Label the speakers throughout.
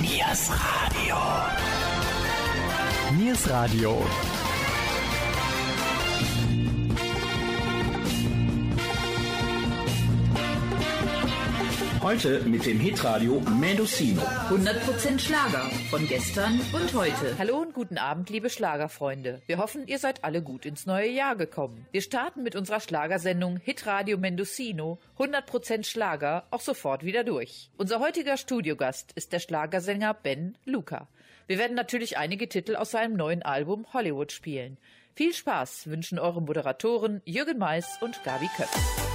Speaker 1: Niers Radio. Niers Radio.
Speaker 2: Heute mit dem Hitradio Mendocino.
Speaker 3: 100% Schlager von gestern und heute.
Speaker 4: Hallo und guten Abend, liebe Schlagerfreunde. Wir hoffen, ihr seid alle gut ins neue Jahr gekommen. Wir starten mit unserer Schlagersendung Hitradio Mendocino 100% Schlager auch sofort wieder durch. Unser heutiger Studiogast ist der Schlagersänger Ben Luca. Wir werden natürlich einige Titel aus seinem neuen Album Hollywood spielen. Viel Spaß wünschen eure Moderatoren Jürgen Mais und Gabi Köpf.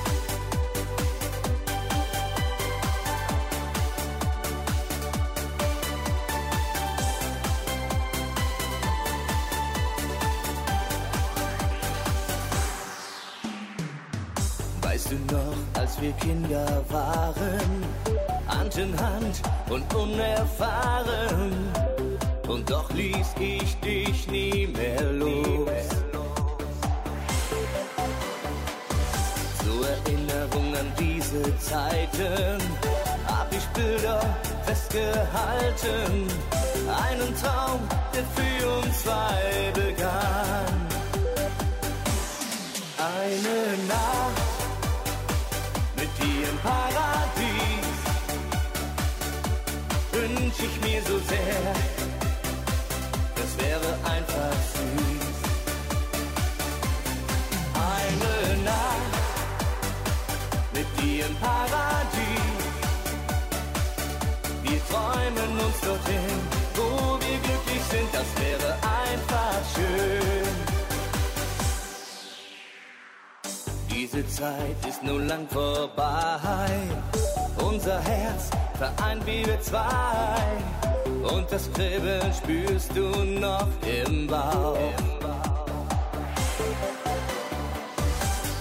Speaker 5: Wir Kinder waren, Hand in Hand und unerfahren, und doch ließ ich dich nie mehr los. Zur Erinnerung an diese Zeiten hab ich Bilder festgehalten, einen Traum, der für uns zwei begann. Eine Nacht im Paradies wünsch ich mir so sehr, das wäre einfach süß. Eine Nacht mit dir im Paradies, wir träumen uns dorthin, Diese Zeit ist nun lang vorbei. Unser Herz vereint wie wir zwei. Und das Kribbeln spürst du noch im Bauch.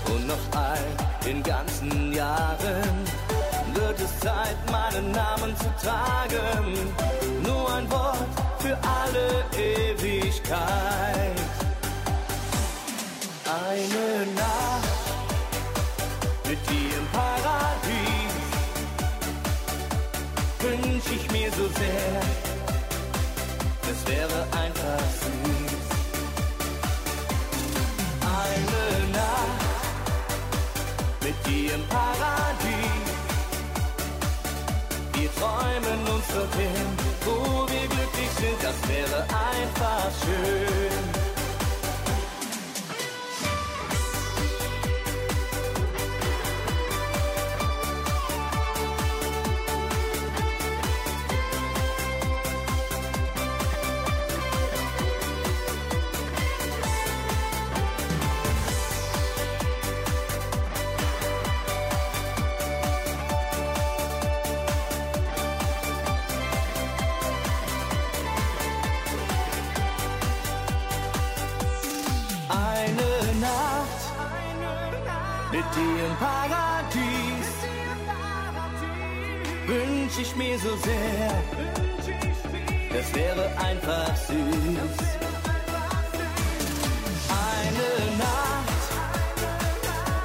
Speaker 5: Und noch all den ganzen Jahren wird es Zeit, meinen Namen zu tragen. Nur ein Wort für alle Ewigkeit. Eine Nacht mit dir im Paradies wünsch ich mir so sehr, das wäre einfach süß. Eine Nacht mit dir im Paradies, wir träumen uns dorthin, wo wir glücklich sind, das wäre einfach schön. Wünsch ich mir so sehr, das wäre einfach süß. Eine Nacht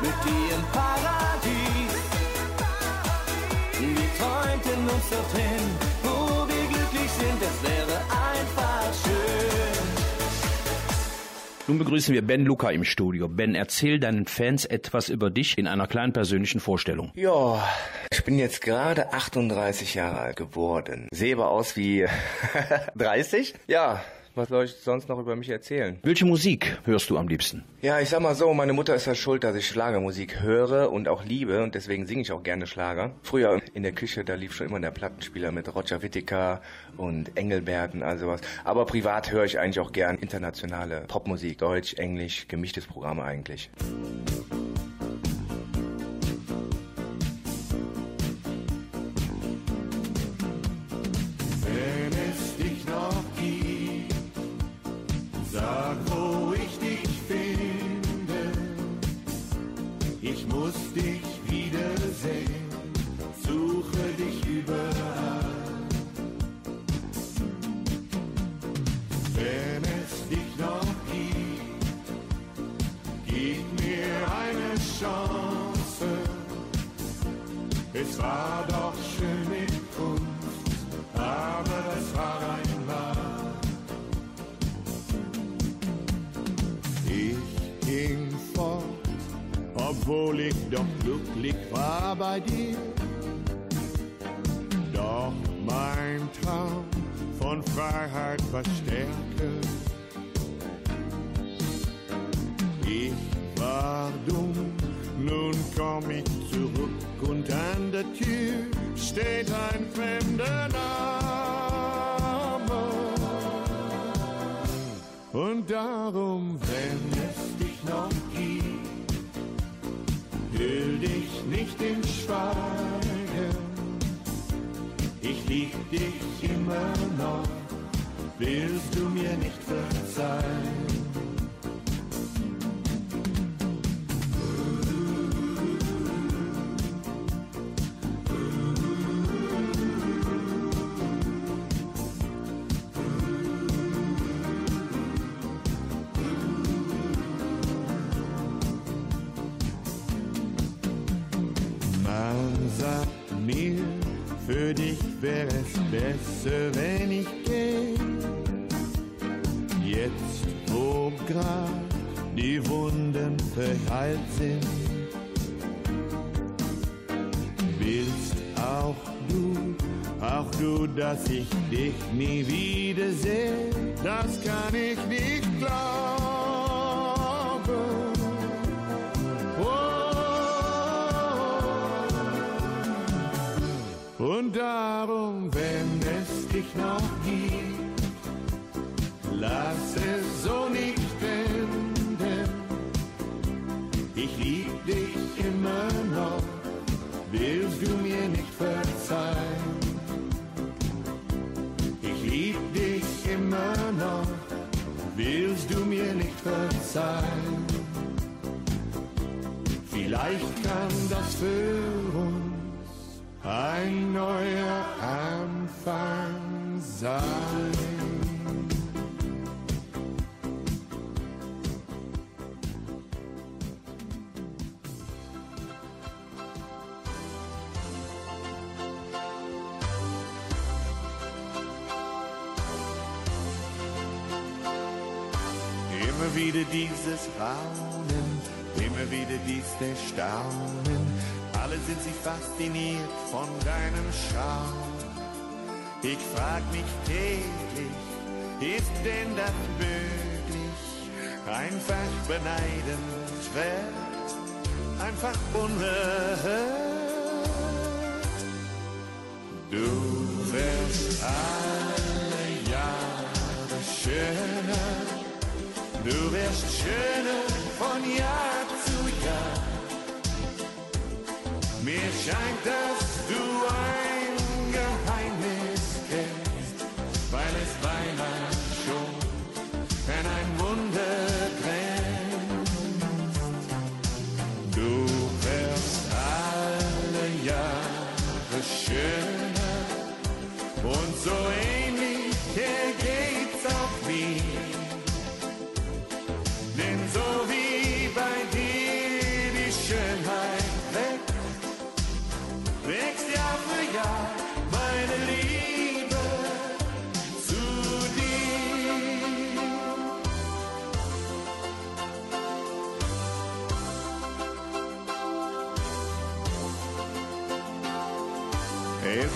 Speaker 5: mit dir im Paradies, wir träumten uns dorthin, wo wir glücklich sind, das wäre
Speaker 2: Nun begrüßen wir Ben Luca im Studio. Ben, erzähl deinen Fans etwas über dich in einer kleinen persönlichen Vorstellung.
Speaker 6: Ja, ich bin jetzt gerade 38 Jahre alt geworden. Sehe aber aus wie 30. Ja, was soll ich sonst noch über mich erzählen?
Speaker 2: Welche Musik hörst du am liebsten?
Speaker 6: Ja, ich sag mal so, meine Mutter ist ja schuld, dass ich Schlagermusik höre und auch liebe und deswegen singe ich auch gerne Schlager. Früher in der Küche, da lief schon immer der Plattenspieler mit Roger Whittaker und Engelbert und all sowas. Aber privat höre ich eigentlich auch gern internationale Popmusik, Deutsch, Englisch, gemischtes Programm eigentlich.
Speaker 7: Wenn obwohl ich doch glücklich war bei dir. Doch mein Traum von Freiheit verstärke. Ich war dumm, nun komm ich zurück und an der Tür steht ein fremder Name. Und darum, wenn es dich noch hüll dich nicht in Schweigen. Ich lieb dich immer noch, willst du mir nicht verzeihen? Besser, wenn ich geh. Jetzt, wo grad die Wunden verheilt sind, willst auch du, auch du, dass ich dich nie wiedersehe, das kann ich nicht glauben. Willst du mir nicht verzeihen? Ich lieb dich immer noch, willst du mir nicht verzeihen? Vielleicht kann das für uns ein neuer Anfang sein. Wieder dieses Raunen, immer wieder dies Staunen. Alle sind sie fasziniert von deinem Schauen. Ich frag mich täglich, ist denn das möglich? Einfach beneidenswert, einfach unerhört. Du wirst alle Du wirst schöner von Jahr zu Jahr. Mir scheint, dass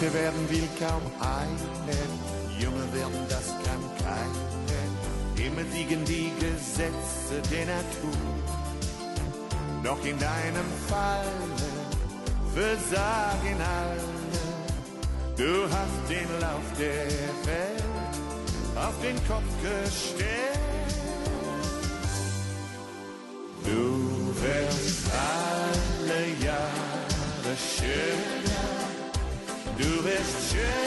Speaker 7: Älter werden will kaum einen, jünger werden das kann keinen. Immer siegen die Gesetze der Natur. Doch in deinem Falle versagen alle. Du hast den Lauf der Welt auf den Kopf gestellt. Du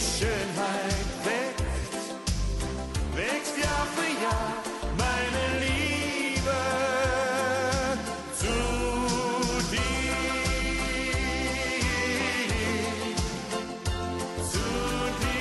Speaker 7: Schönheit wächst, wächst Jahr für Jahr meine Liebe zu dir. Zu dir. Zu dir.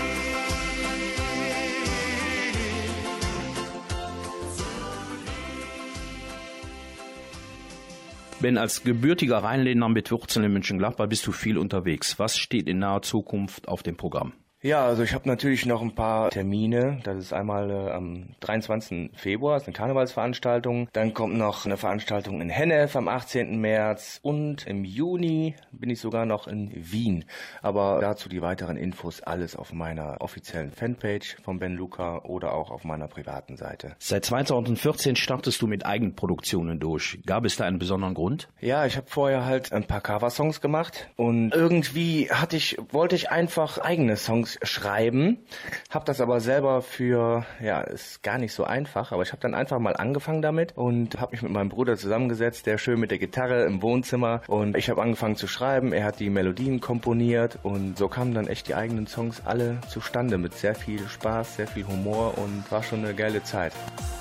Speaker 2: Wenn als gebürtiger Rheinländer mit Wurzeln in Mönchengladbach bist du viel unterwegs. Was steht in naher Zukunft auf dem Programm?
Speaker 6: Ja, also ich habe natürlich noch ein paar Termine. Das ist einmal äh, am 23. Februar, das ist eine Karnevalsveranstaltung. Dann kommt noch eine Veranstaltung in Hennef am 18. März und im Juni bin ich sogar noch in Wien. Aber dazu die weiteren Infos alles auf meiner offiziellen Fanpage von Ben Luca oder auch auf meiner privaten Seite.
Speaker 2: Seit 2014 startest du mit Eigenproduktionen durch. Gab es da einen besonderen Grund?
Speaker 6: Ja, ich habe vorher halt ein paar Coversongs gemacht und irgendwie hatte ich wollte ich einfach eigene Songs Songs schreiben, habe das aber selber für, ja, ist gar nicht so einfach, aber ich habe dann einfach mal angefangen damit und habe mich mit meinem Bruder zusammengesetzt, der schön mit der Gitarre im Wohnzimmer und ich habe angefangen zu schreiben, er hat die Melodien komponiert und so kamen dann echt die eigenen Songs alle zustande mit sehr viel Spaß, sehr viel Humor und war schon eine geile Zeit.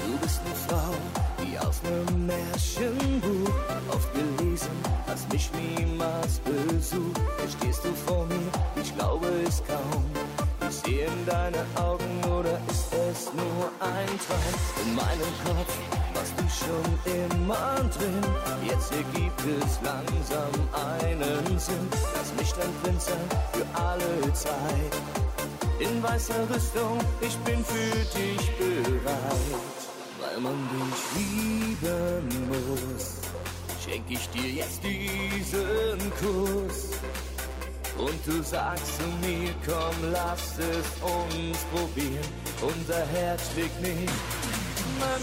Speaker 5: Du bist eine Frau, wie aus einem Märchenbuch, oft gelesen, hast mich niemals besucht. Jetzt stehst du vor mir, ich glaube es kaum. Ich sehe in deine Augen oder ist es nur ein Traum? In meinem Kopf warst du schon immer drin. Jetzt ergibt es langsam einen Sinn. Lass mich Prinz sein für alle Zeit. In weißer Rüstung, ich bin für dich bereit. Weil man dich lieben muss, schenk ich dir jetzt diesen Kuss. Und du sagst zu mir, komm, lass es uns probieren. Unser Herz schlägt nicht, weil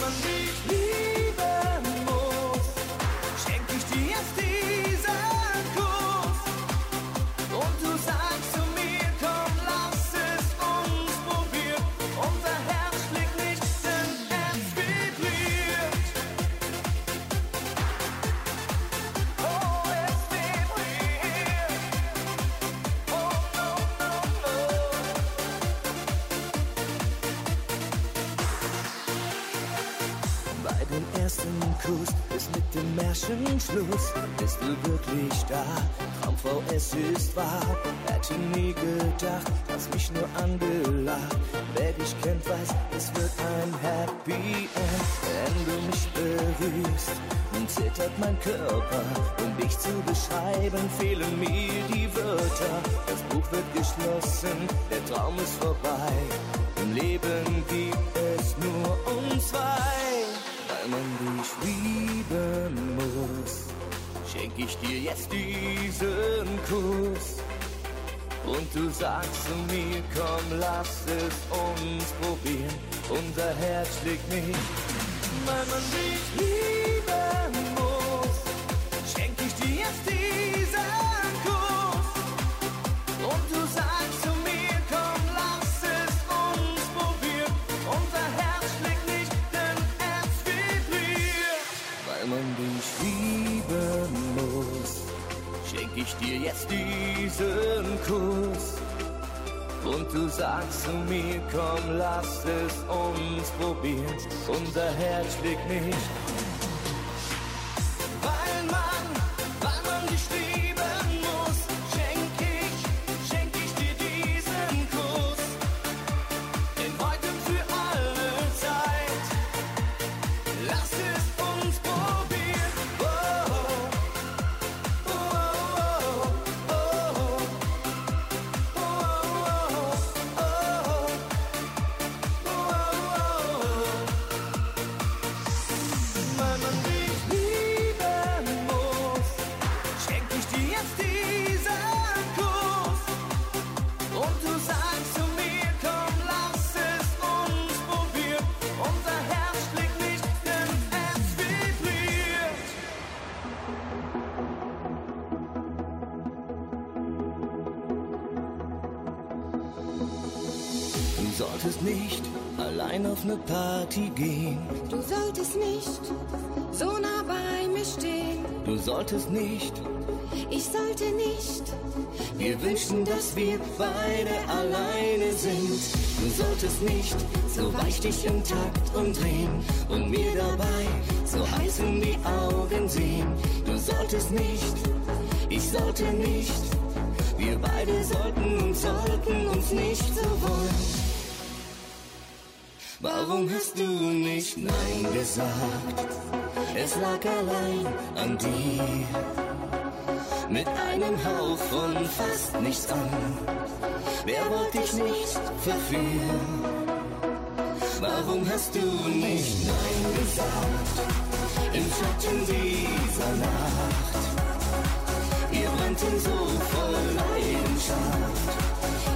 Speaker 5: Hätte nie gedacht, hast mich nur angelacht. Wer dich kennt, weiß, es wird ein Happy End. Wenn du mich berührst, und zittert mein Körper. Um dich zu beschreiben, fehlen mir die Wörter. Das Buch wird geschlossen, der Traum ist vorbei. Im Leben gibt es nur uns zwei. Weil man dich lieben muss, schenk ich dir jetzt diesen Kuss. Und du sagst zu mir, komm, lass es uns probieren. Unser Herz schlägt nicht, weil man dich lieben Kuss. Und du sagst zu mir, komm, lass es uns probieren. Unser Herz schlägt nicht. Solltest nicht.
Speaker 8: Ich sollte nicht.
Speaker 5: Wir wünschen, dass wir beide alleine sind. Du solltest nicht so weich dich im Takt umdrehen und mir dabei so heiß in die Augen sehen. Du solltest nicht. Ich sollte nicht. Wir beide sollten und sollten uns nicht so wollen. Warum hast du nicht Nein gesagt? Es lag allein an dir. Mit einem Hauch von fast nichts an. Wer wollte dich nicht verführen? Warum hast du nicht Nein gesagt? Im Schatten dieser Nacht. Wir brannten so voll Leidenschaft.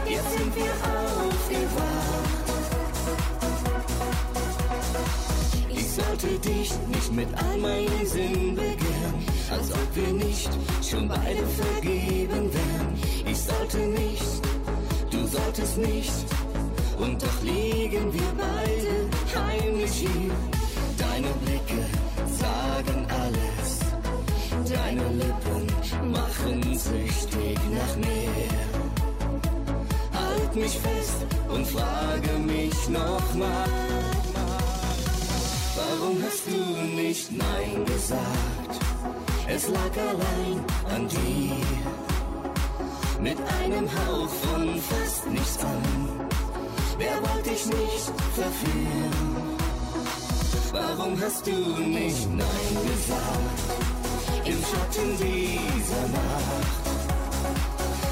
Speaker 5: Jetzt sind wir aufgewacht. Sollte dich nicht mit all meinen Sinn begehren, als ob wir nicht schon beide vergeben wären. Ich sollte nicht, du solltest nicht, und doch liegen wir beide heimlich hier. Deine Blicke sagen alles, deine Lippen machen süchtig nach mehr. Halt mich fest und frage mich nochmal. Warum hast du nicht Nein gesagt? Es lag allein an dir. Mit einem Hauch von fast nichts an. Wer wollte dich nicht verführen? Warum hast du nicht Nein gesagt? Im Schatten dieser Nacht.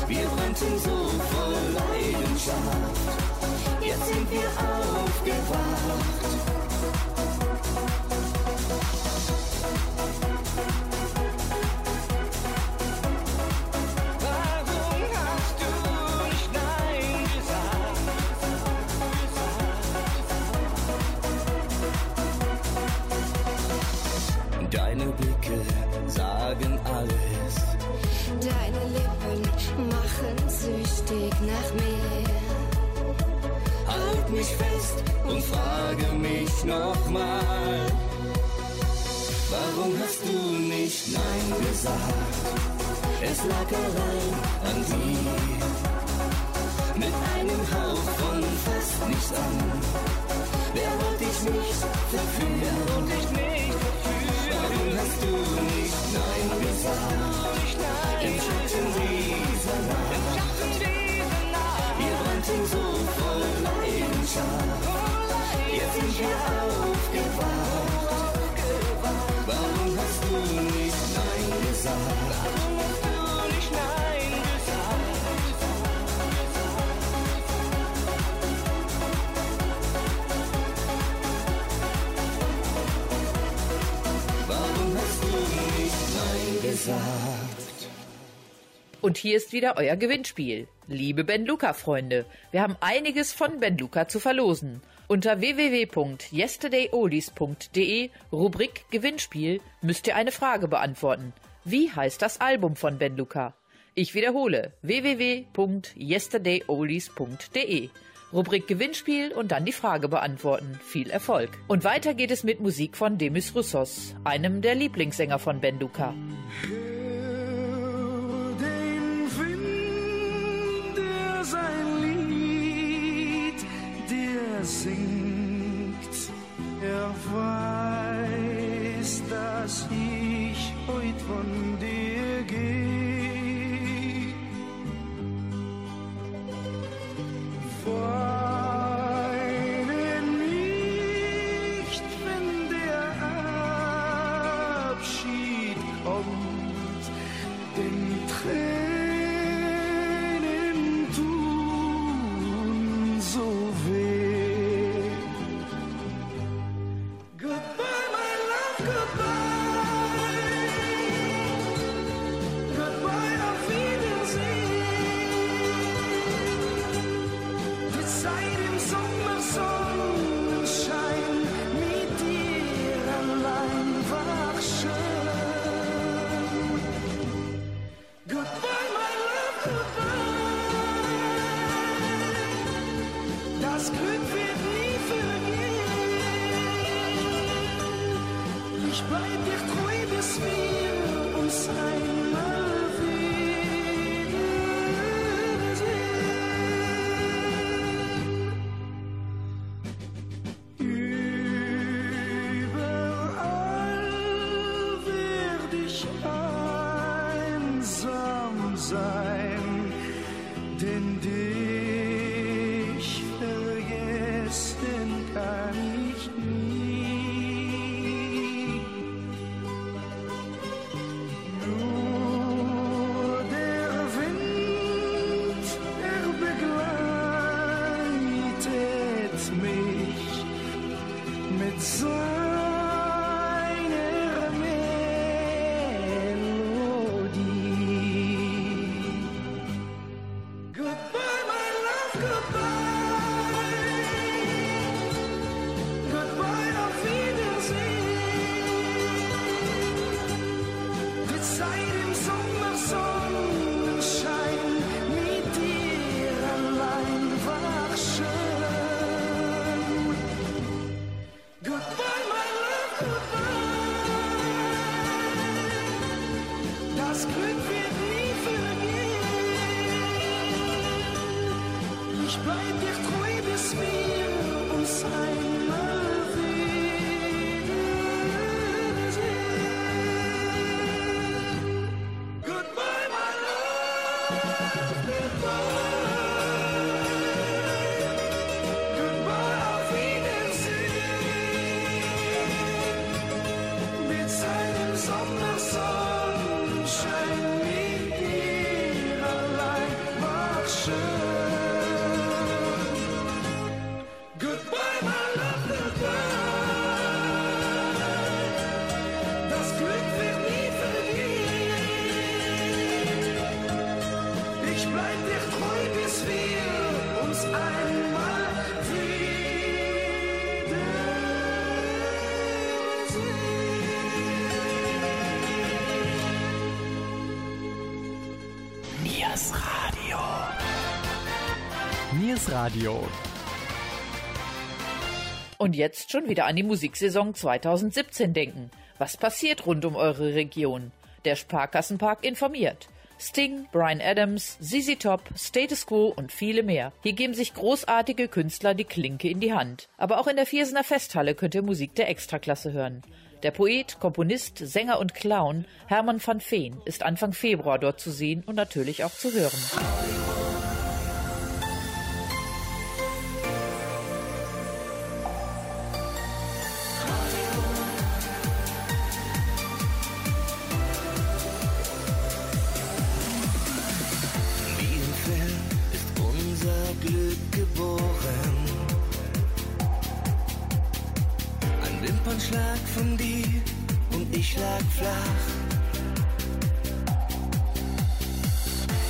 Speaker 5: Wir brannten so voll Leidenschaft. Jetzt sind wir aufgewacht. Deine Blicke sagen alles.
Speaker 8: Deine Lippen machen süchtig nach mehr.
Speaker 5: Halt mich fest und frage mich nochmal. Warum hast du nicht Nein gesagt? Es lag allein an dir. Mit einem Hauch von fast nichts an. Wer wollte dich nicht verführen? Und ich nicht? Warum hast du nicht Nein gesagt? Im Schatten dieser Nacht. Wir brannten so voll Leidenschaft. Jetzt sind wir aufgewacht. Warum hast du nicht Nein gesagt? Warum hast du nicht Nein gesagt? Gesagt?
Speaker 4: Und hier ist wieder euer Gewinnspiel. Liebe Ben Luca Freunde, wir haben einiges von Ben Luca zu verlosen. Unter www.yesterdayoldies.de Rubrik Gewinnspiel müsst ihr eine Frage beantworten. Wie heißt das Album von Ben Luca? Ich wiederhole www.yesterdayoldies.de Rubrik Gewinnspiel und dann die Frage beantworten. Viel Erfolg. Und weiter geht es mit Musik von Demis Roussos, einem der Lieblingssänger von Ben Luca.
Speaker 9: den Wind, der sein Lied dir singt. Er weiß, dass ich heut von
Speaker 1: Niers Radio. Niers Radio.
Speaker 4: Und jetzt schon wieder an die Musiksaison 2017 denken. Was passiert rund um eure Region? Der Sparkassenpark informiert. Sting, Brian Adams, ZZ Top, Status Quo und viele mehr. Hier geben sich großartige Künstler die Klinke in die Hand. Aber auch in der Viersener Festhalle könnt ihr Musik der Extraklasse hören. Der Poet, Komponist, Sänger und Clown Hermann van Veen ist Anfang Februar dort zu sehen und natürlich auch zu hören.
Speaker 5: Lag flach.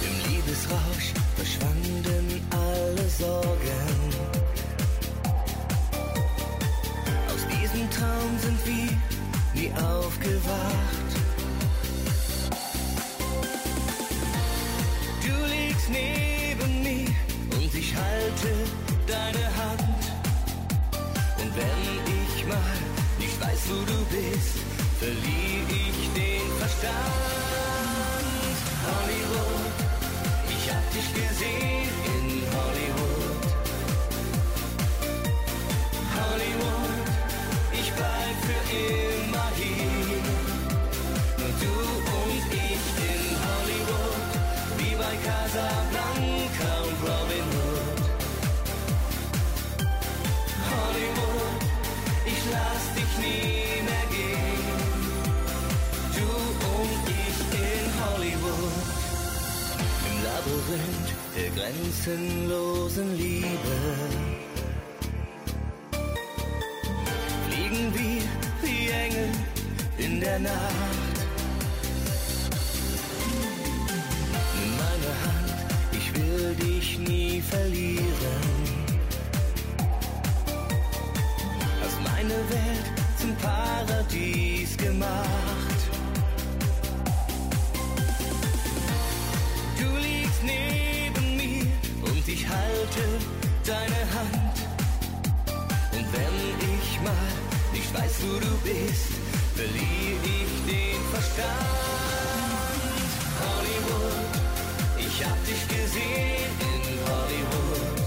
Speaker 5: Im Liebesrausch verschwanden alle Sorgen. Aus diesem Traum sind wir nie aufgewacht. Du liegst neben mir und ich halte deine Hand. Und wenn ich mal nicht weiß, wo du bist, verliere ich den Verstand. Hollywood, ich hab dich gesehen in Hollywood. Hollywood, ich bleib für immer grenzenlosen Liebe. Fliegen wir wie Engel in der Nacht. Nimm meine Hand, ich will dich nie verlieren. Wenn ich mal nicht weiß, wo du bist, verliere ich den Verstand. Hollywood, ich hab dich gesehen in Hollywood.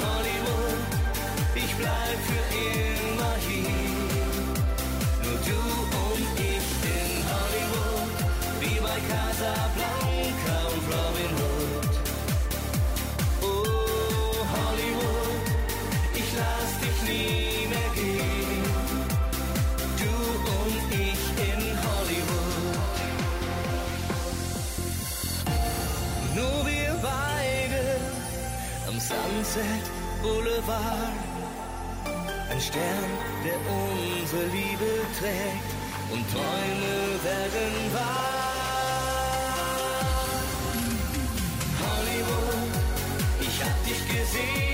Speaker 5: Hollywood, ich bleib für immer hier. Nur du und ich in Hollywood, wie bei Casablanca und Robin Du und ich in Hollywood. Nur wir beide am Sunset Boulevard. Ein Stern, der unsere Liebe trägt und Träume werden wahr. Hollywood, ich hab dich gesehen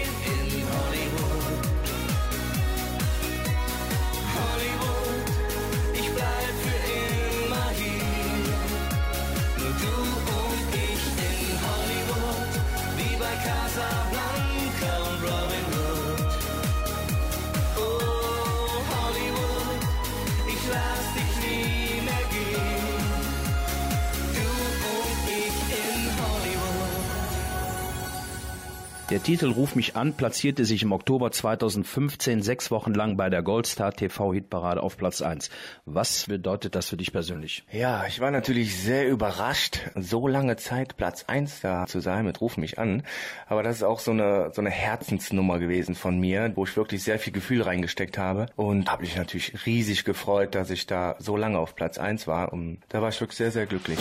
Speaker 2: Der Titel Ruf mich an platzierte sich im Oktober 2015 sechs Wochen lang bei der Goldstar TV Hitparade auf Platz 1. Was bedeutet das für dich persönlich?
Speaker 6: Ja, ich war natürlich sehr überrascht, so lange Zeit Platz 1 da zu sein mit Ruf mich an. Aber das ist auch so eine, so eine Herzensnummer gewesen von mir, wo ich wirklich sehr viel Gefühl reingesteckt habe. Und habe mich natürlich riesig gefreut, dass ich da so lange auf Platz 1 war. Und da war ich wirklich sehr, sehr glücklich.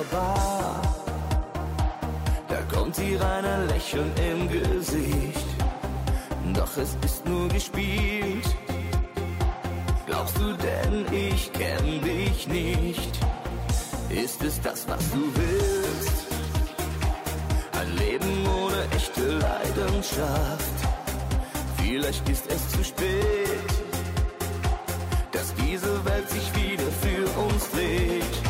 Speaker 5: wunderbar. Da kommt sie rein ein Lächeln im Gesicht. Doch es ist nur gespielt. Glaubst du denn, ich kenn dich nicht? Ist es das, was du willst? Ein Leben ohne echte Leidenschaft. Vielleicht ist es zu spät,
Speaker 2: dass diese Welt sich wieder für uns dreht.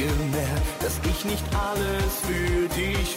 Speaker 2: er dich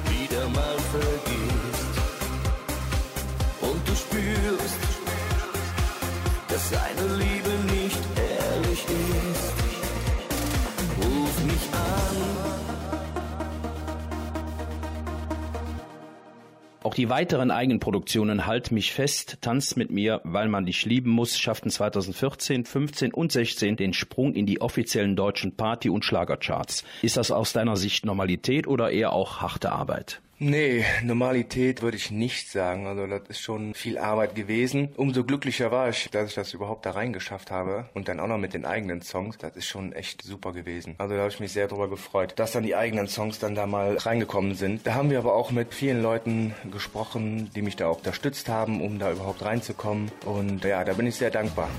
Speaker 2: die weiteren Eigenproduktionen Halt mich fest, Tanz mit mir, weil man dich lieben muss, schafften 2014, 15 und 16 den Sprung in die offiziellen deutschen Party- und Schlagercharts. Ist das aus deiner Sicht Normalität oder eher auch harte Arbeit?
Speaker 6: Nee, Normalität würde ich nicht sagen. Also das ist schon viel Arbeit gewesen. Umso glücklicher war ich, dass ich das überhaupt da reingeschafft habe. Und dann auch noch mit den eigenen Songs. Das ist schon echt super gewesen. Also da habe ich mich sehr darüber gefreut, dass dann die eigenen Songs dann da mal reingekommen sind. Da haben wir aber auch mit vielen Leuten gesprochen, die mich da auch unterstützt haben, um da überhaupt reinzukommen. Und ja, da bin ich sehr dankbar.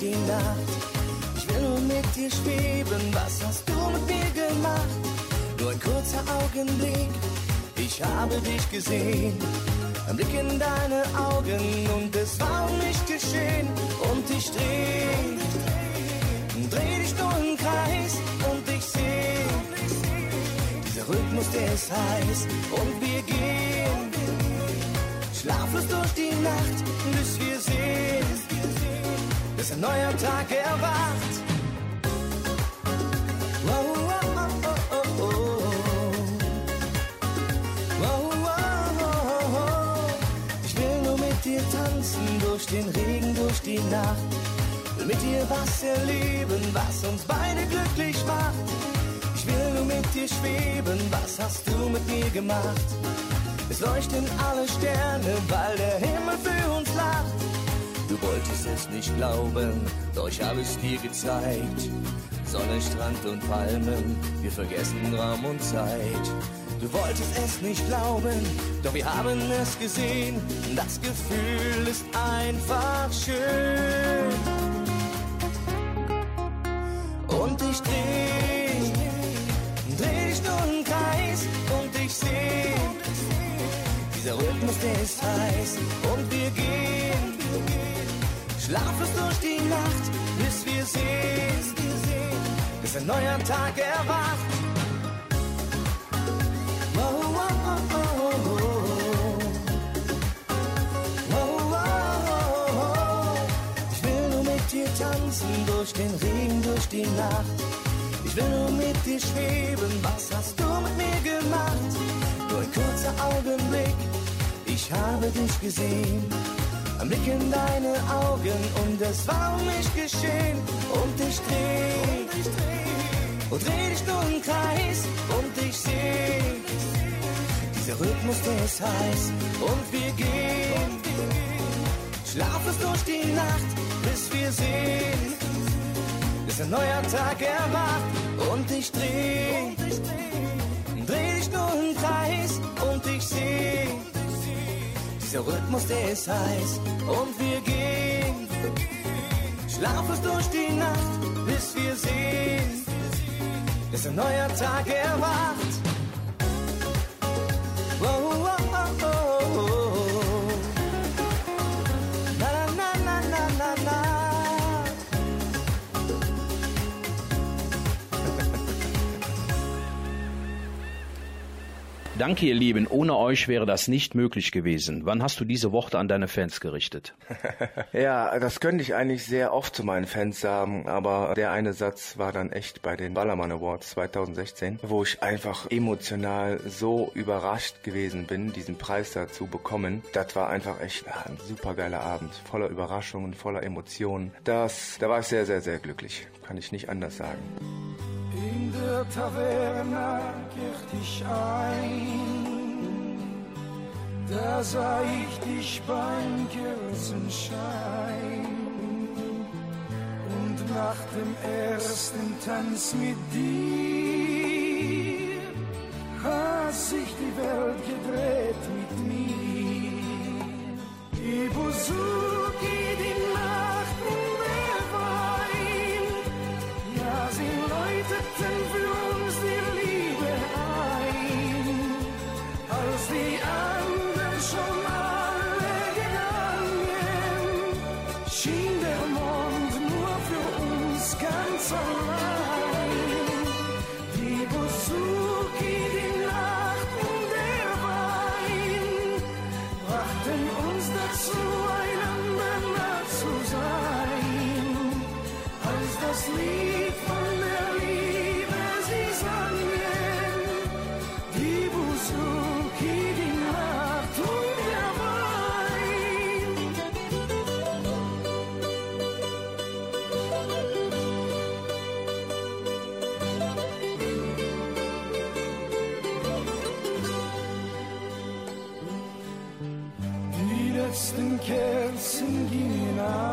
Speaker 5: Die Nacht. Ich will nur mit dir schweben, was hast du mit mir gemacht? Nur ein kurzer Augenblick, ich habe dich gesehen. Ein Blick in deine Augen und es war um mich geschehen. Und ich dreh, dreh dich nur im Kreis und ich seh, dieser Rhythmus, der ist heiß und wir gehen Schlaflos durch die Nacht, bis wir sehen, dass ein neuer Tag erwacht. Wow, wow, oh, oh, oh, oh. Wow, wow, oh, oh. Ich will nur mit dir tanzen, durch den Regen, durch die Nacht. Will mit dir was erleben, was uns beide glücklich macht. Ich will nur mit dir schweben, was hast du mit mir gemacht? Es leuchten alle Sterne, weil der Himmel für uns lacht. Du wolltest es nicht glauben, doch ich habe es dir gezeigt. Sonne, Strand und Palmen, wir vergessen Raum und Zeit. Du wolltest es nicht glauben, doch wir haben es gesehen. Das Gefühl ist einfach schön. Und ich dreh, dreh dich nur im Kreis und ich seh, dieser Rhythmus, der ist heiß und wir gehen schlaflos durch die Nacht, bis wir sehen, bis ein neuer Tag erwacht. Wow, oh, oh, oh. Wow, wow, oh, oh. Ich will nur mit dir tanzen, durch den Regen, durch die Nacht. Ich will nur mit dir schweben, was hast du mit mir gemacht? Nur ein kurzer Augenblick, ich habe dich gesehen. Ein Blick in deine Augen und es war um mich geschehen. Und ich dreh, und dreh dich nur im Kreis und ich seh, dieser Rhythmus, der ist heiß und wir gehen schlaflos durch die Nacht, bis wir sehen, bis ein neuer Tag erwacht und ich dreh, dreh dich nur im Kreis und ich seh, dieser Rhythmus, der ist heiß. Und wir gehen. Schlaflos durch die Nacht, bis wir sehen, bis ein neuer Tag erwacht. Wow, wow,
Speaker 2: Danke, ihr Lieben. Ohne euch wäre das nicht möglich gewesen. Wann hast du diese Worte an deine Fans gerichtet?
Speaker 6: Ja, das könnte ich eigentlich sehr oft zu meinen Fans sagen, aber der eine Satz war dann echt bei den Ballermann Awards 2016, wo ich einfach emotional so überrascht gewesen bin, diesen Preis da zu bekommen. Das war einfach echt ja, ein super geiler Abend, voller Überraschungen, voller Emotionen. Das, da war ich sehr, sehr, sehr glücklich. Kann ich nicht anders sagen.
Speaker 9: In der Taverne kehrte ich ein, da sah ich dich beim Kerzenschein. Und nach dem ersten Tanz mit dir hat sich die Welt gedreht letzten Kerzen gingen aus,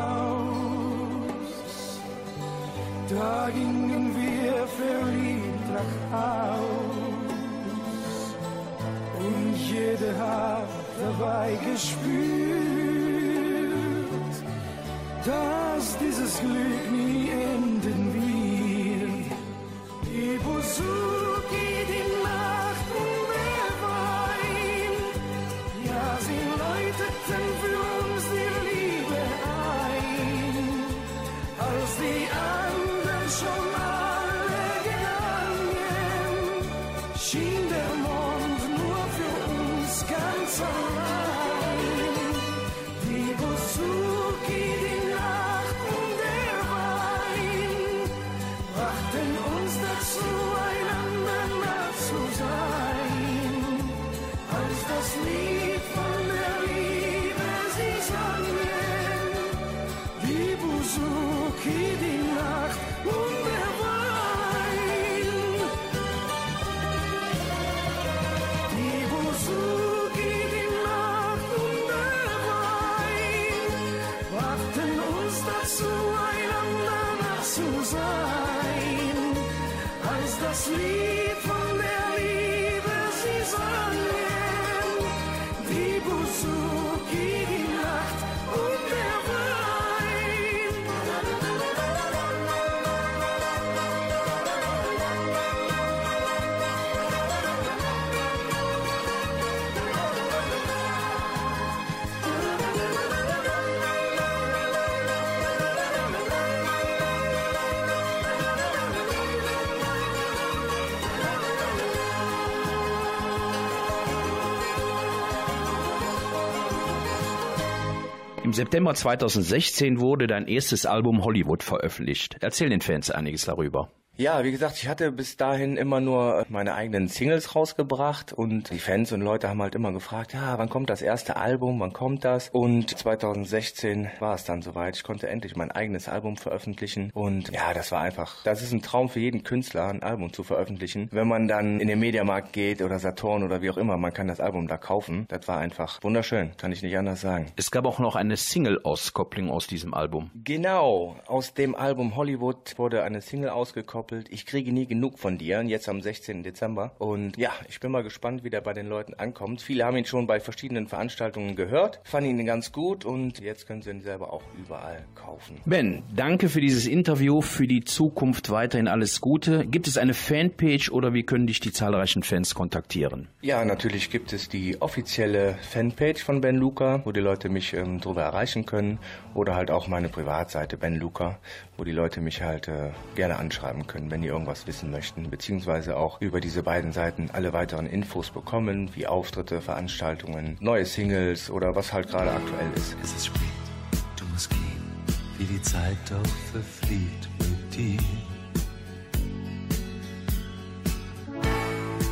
Speaker 9: da gingen wir verliebt nach Haus. Und jeder hat dabei gespürt, dass dieses Glück nie enden wird. Die einander nah zu sein. Als das Lied
Speaker 2: Im September 2016 wurde dein erstes Album Hollywood veröffentlicht. Erzähl den Fans einiges darüber.
Speaker 6: Ja, wie gesagt, ich hatte bis dahin immer nur meine eigenen Singles rausgebracht und die Fans und Leute haben halt immer gefragt, ja, wann kommt das erste Album, wann kommt das? Und 2016 war es dann soweit. Ich konnte endlich mein eigenes Album veröffentlichen und ja, das war einfach, das ist ein Traum für jeden Künstler, ein Album zu veröffentlichen. Wenn man dann in den Mediamarkt geht oder Saturn oder wie auch immer, man kann das Album da kaufen. Das war einfach wunderschön, kann ich nicht anders sagen.
Speaker 2: Es gab auch noch eine Single-Auskopplung aus diesem Album.
Speaker 6: Genau, aus dem Album Hollywood wurde eine Single ausgekoppelt. Ich kriege nie genug von dir, jetzt am 16. Dezember. Und ja, ich bin mal gespannt, wie der bei den Leuten ankommt. Viele haben ihn schon bei verschiedenen Veranstaltungen gehört, fanden ihn ganz gut und jetzt können sie ihn selber auch überall kaufen.
Speaker 2: Ben, danke für dieses Interview, für die Zukunft weiterhin alles Gute. Gibt es eine Fanpage oder wie können dich die zahlreichen Fans kontaktieren?
Speaker 6: Ja, natürlich gibt es die offizielle Fanpage von Ben Luca, wo die Leute mich ähm, drüber erreichen können. Oder halt auch meine Privatseite Ben Luca, wo die Leute mich halt äh, gerne anschreiben können, wenn die irgendwas wissen möchten. Beziehungsweise auch über diese beiden Seiten alle weiteren Infos bekommen, wie Auftritte, Veranstaltungen, neue Singles oder was halt gerade aktuell ist.
Speaker 10: Es ist spät, du musst gehen, wie die Zeit doch verflieht mit dir.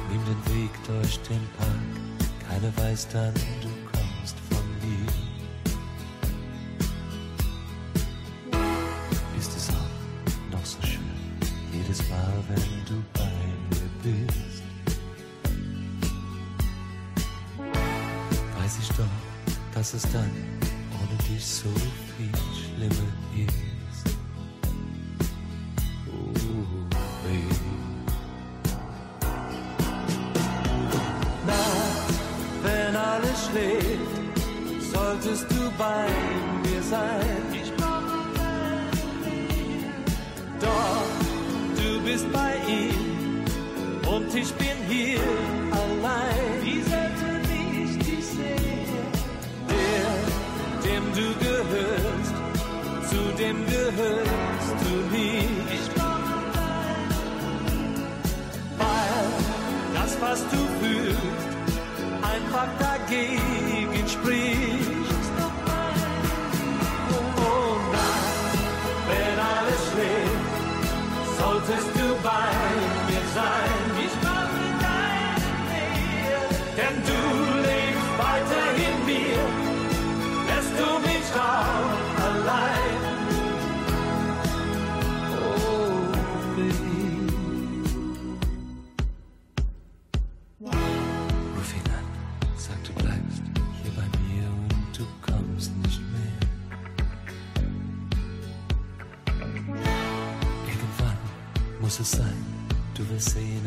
Speaker 10: Nimm den Weg durch den Park, keiner weiß dann, du jedes Mal, wenn du bei mir bist. Weiß ich doch, dass es dann ohne dich so viel schlimmer ist. Oh, baby. Nacht, wenn alles schläft, solltest du bei mir sein. Bist bei ihm und ich bin hier allein. Wie sollte ich dich sehen? Der, dem du gehörst, zu dem gehörst du nie. Ich brauche Weil das, was du fühlst, einfach dagegen spricht. Es sein, du wirst sehen,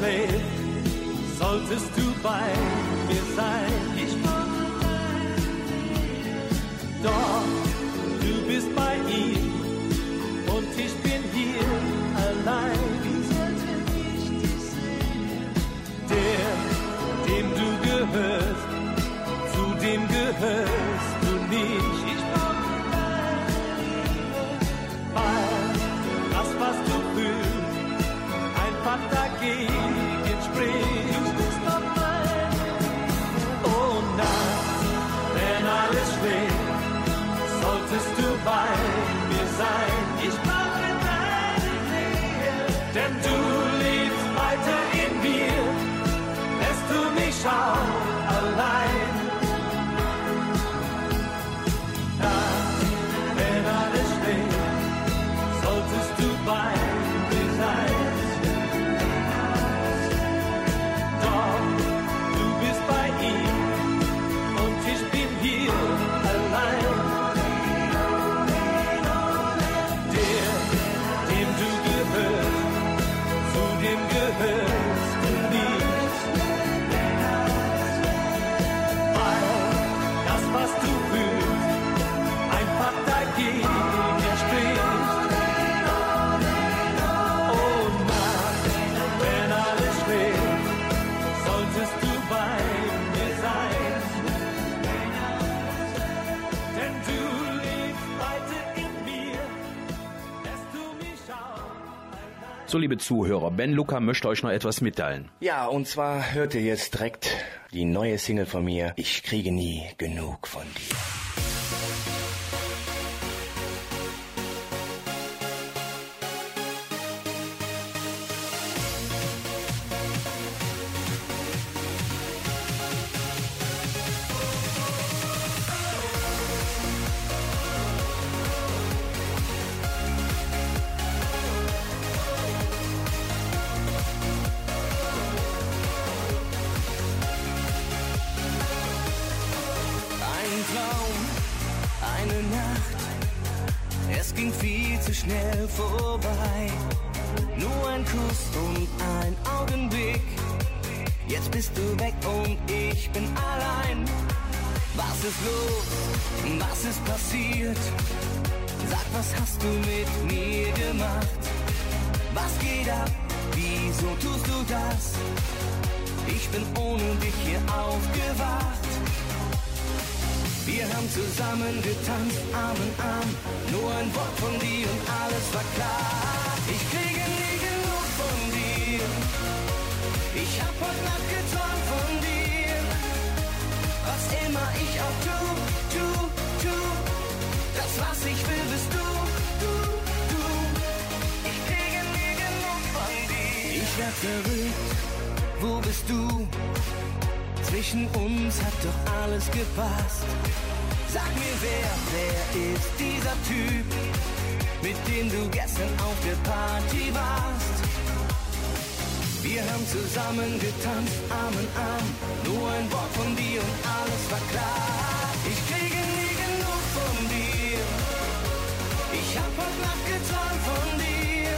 Speaker 10: schläft, solltest du bei mir sein. Ich brauche Doch, Weg, solltest du bei mir sein. Ich brauche deine Nähe, denn du lebst weiter in mir, lässt du mich auch allein.
Speaker 2: So, liebe Zuhörer, Ben Luca möchte euch noch etwas mitteilen.
Speaker 5: Ja, und zwar hört ihr jetzt direkt die neue Single von mir. Ich kriege nie genug von dir. Dieser Typ, mit dem du gestern auf der Party warst? Wir haben zusammen getanzt, Arm in Arm, nur ein Wort von dir und alles war klar. Ich kriege nie genug von dir, ich hab heute Nacht geträumt von dir.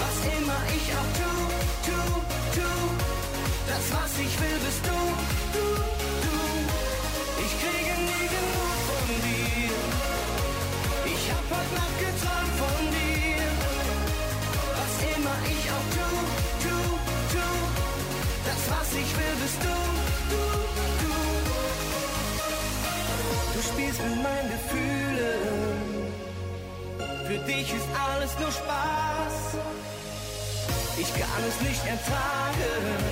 Speaker 5: Was immer ich auch tu, tu, tu, das was ich will bist du, du, du. Ich kriege nie genug von dir. Nicht ertragen,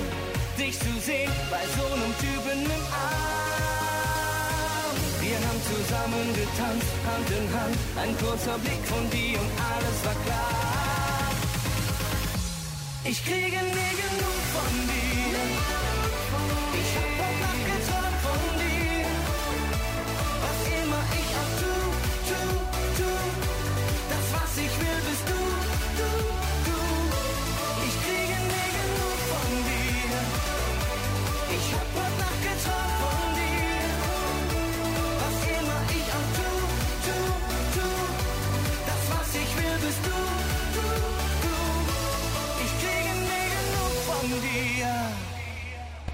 Speaker 5: dich zu sehen bei so einem Typen im Arm. Wir haben zusammen getanzt, Hand in Hand, ein kurzer Blick von dir und alles war klar. Ich kriege nie genug von dir.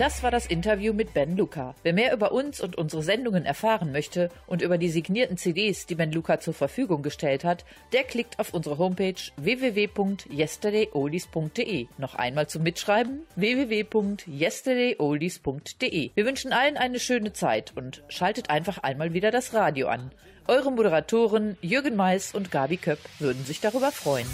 Speaker 5: Das
Speaker 4: war das Interview mit Ben Luca. Wer mehr über uns und unsere Sendungen erfahren möchte und über die signierten CDs, die Ben Luca zur Verfügung gestellt hat, der klickt auf unsere Homepage www.yesterdayoldies.de. Noch einmal zum Mitschreiben www.yesterdayoldies.de. Wir wünschen allen eine schöne Zeit und schaltet einfach einmal wieder das Radio an. Eure Moderatoren Jürgen Mais und Gabi Köpp würden sich darüber freuen.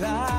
Speaker 5: Halt